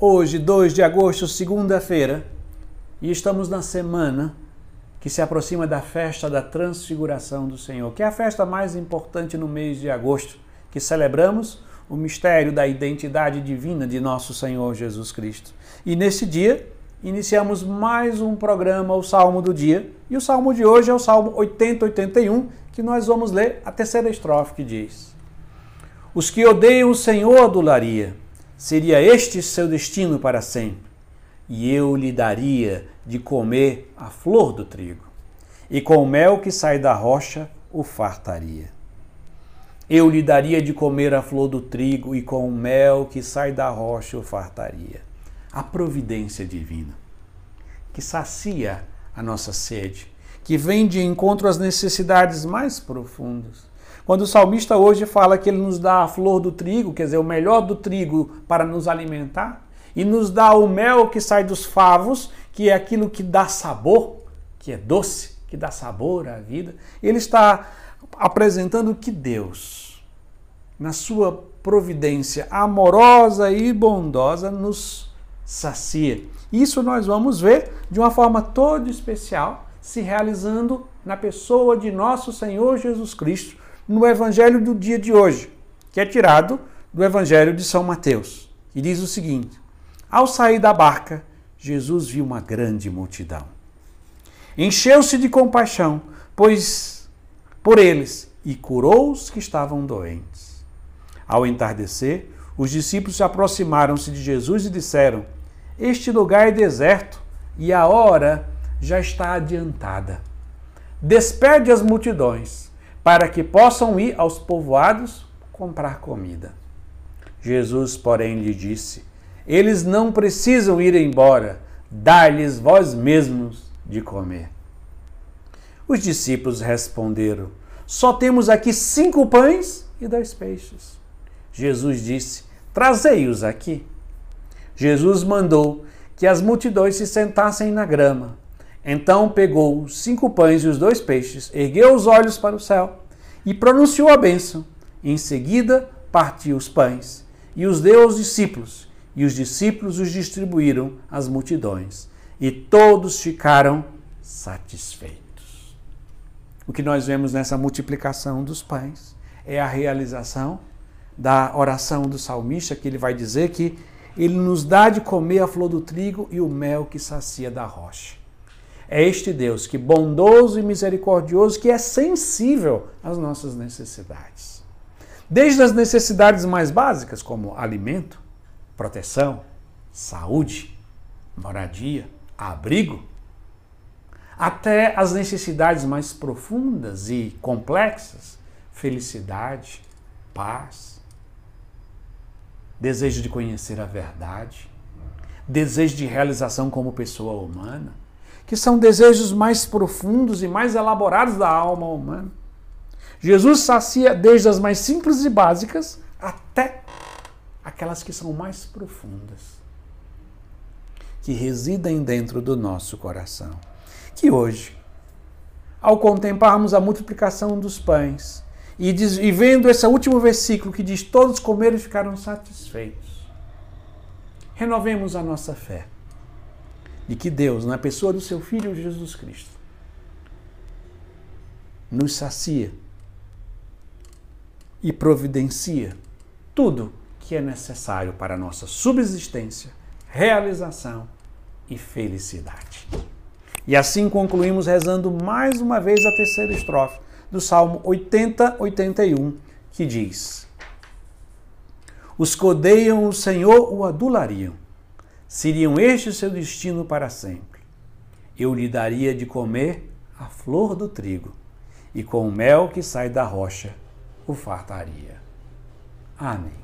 Hoje, 2 de agosto, segunda-feira, e estamos na semana que se aproxima da festa da Transfiguração do Senhor, que é a festa mais importante no mês de agosto, que celebramos o mistério da identidade divina de nosso Senhor Jesus Cristo. E nesse dia, iniciamos mais um programa, o Salmo do Dia, e o salmo de hoje é o Salmo 80-81, que nós vamos ler a terceira estrofe que diz: Os que odeiam o Senhor adularia, seria este seu destino para sempre, e eu lhe daria de comer a flor do trigo, e com o mel que sai da rocha o fartaria. Eu lhe daria de comer a flor do trigo, e com o mel que sai da rocha o fartaria. A providência divina, que sacia a nossa sede, que vem de encontro às necessidades mais profundas. Quando o salmista hoje fala que ele nos dá a flor do trigo, quer dizer, o melhor do trigo para nos alimentar, e nos dá o mel que sai dos favos, que é aquilo que dá sabor, que é doce, que dá sabor à vida. Ele está apresentando que Deus, na sua providência amorosa e bondosa, nos sacia. Isso nós vamos ver de uma forma toda especial se realizando na pessoa de nosso Senhor Jesus Cristo, no Evangelho do dia de hoje, que é tirado do Evangelho de São Mateus. E diz o seguinte: Ao sair da barca, Jesus viu uma grande multidão. Encheu-se de compaixão, pois por eles, e curou os que estavam doentes. Ao entardecer, os discípulos se aproximaram-se de Jesus e disseram: Este lugar é deserto e a hora já está adiantada. Despede as multidões, para que possam ir aos povoados comprar comida. Jesus, porém, lhe disse: Eles não precisam ir embora, dá-lhes vós mesmos de comer. Os discípulos responderam: Só temos aqui cinco pães e dois peixes. Jesus disse: Trazei-os aqui. Jesus mandou que as multidões se sentassem na grama. Então pegou os cinco pães e os dois peixes, ergueu os olhos para o céu e pronunciou a bênção. Em seguida, partiu os pães e os deu aos discípulos, e os discípulos os distribuíram às multidões, e todos ficaram satisfeitos. O que nós vemos nessa multiplicação dos pães é a realização da oração do salmista, que ele vai dizer que ele nos dá de comer a flor do trigo e o mel que sacia da rocha. É este Deus que bondoso e misericordioso, que é sensível às nossas necessidades. Desde as necessidades mais básicas, como alimento, proteção, saúde, moradia, abrigo, até as necessidades mais profundas e complexas, felicidade, paz, desejo de conhecer a verdade, desejo de realização como pessoa humana, que são desejos mais profundos e mais elaborados da alma humana. Jesus sacia desde as mais simples e básicas até aquelas que são mais profundas, que residem dentro do nosso coração. Que hoje, ao contemplarmos a multiplicação dos pães e, diz, e vendo esse último versículo que diz: Todos comeram e ficaram satisfeitos, renovemos a nossa fé de que Deus, na pessoa do seu Filho Jesus Cristo, nos sacia e providencia tudo que é necessário para a nossa subsistência, realização e felicidade. E assim concluímos rezando mais uma vez a terceira estrofe do Salmo 80-81, que diz: Os que odeiam o Senhor o adulariam seriam este seu destino para sempre. Eu lhe daria de comer a flor do trigo, e com o mel que sai da rocha o fartaria. Amém.